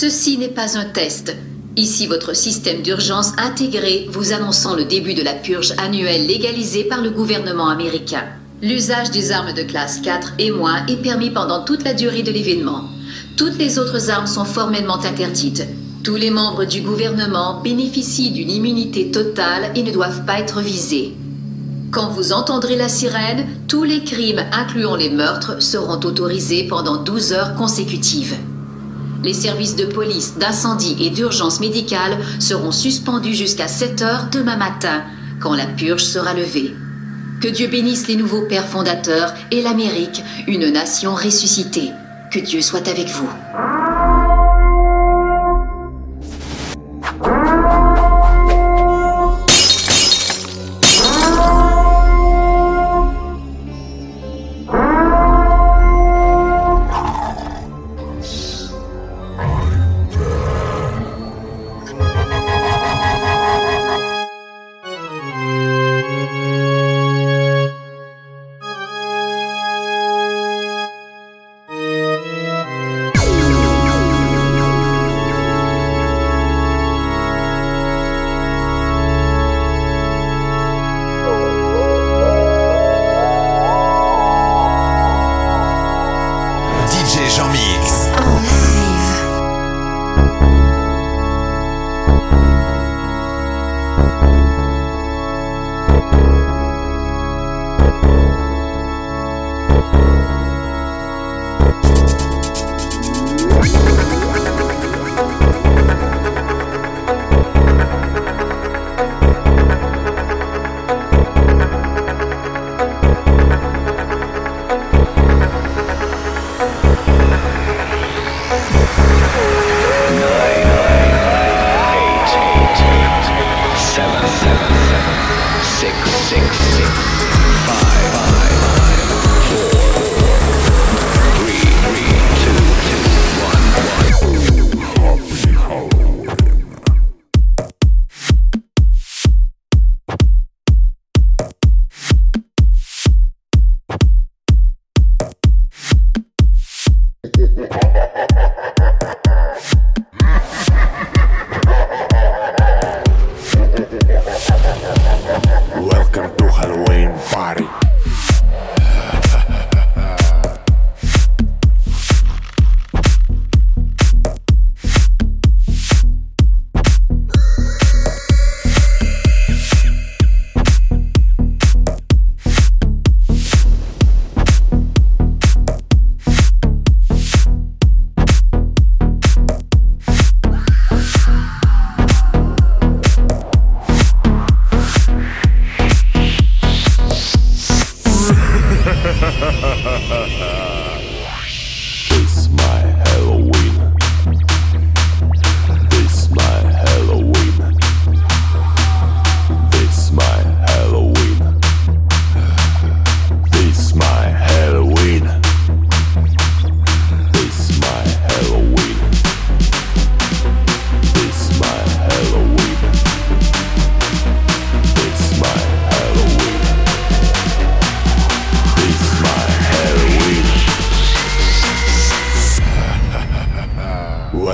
Ceci n'est pas un test. Ici votre système d'urgence intégré vous annonçant le début de la purge annuelle légalisée par le gouvernement américain. L'usage des armes de classe 4 et moins est permis pendant toute la durée de l'événement. Toutes les autres armes sont formellement interdites. Tous les membres du gouvernement bénéficient d'une immunité totale et ne doivent pas être visés. Quand vous entendrez la sirène, tous les crimes, incluant les meurtres, seront autorisés pendant 12 heures consécutives. Les services de police, d'incendie et d'urgence médicale seront suspendus jusqu'à 7 heures demain matin, quand la purge sera levée. Que Dieu bénisse les nouveaux pères fondateurs et l'Amérique, une nation ressuscitée. Que Dieu soit avec vous. six.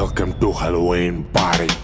Welcome to Halloween party.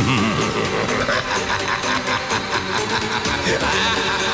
Ha ha ha ha ha ha!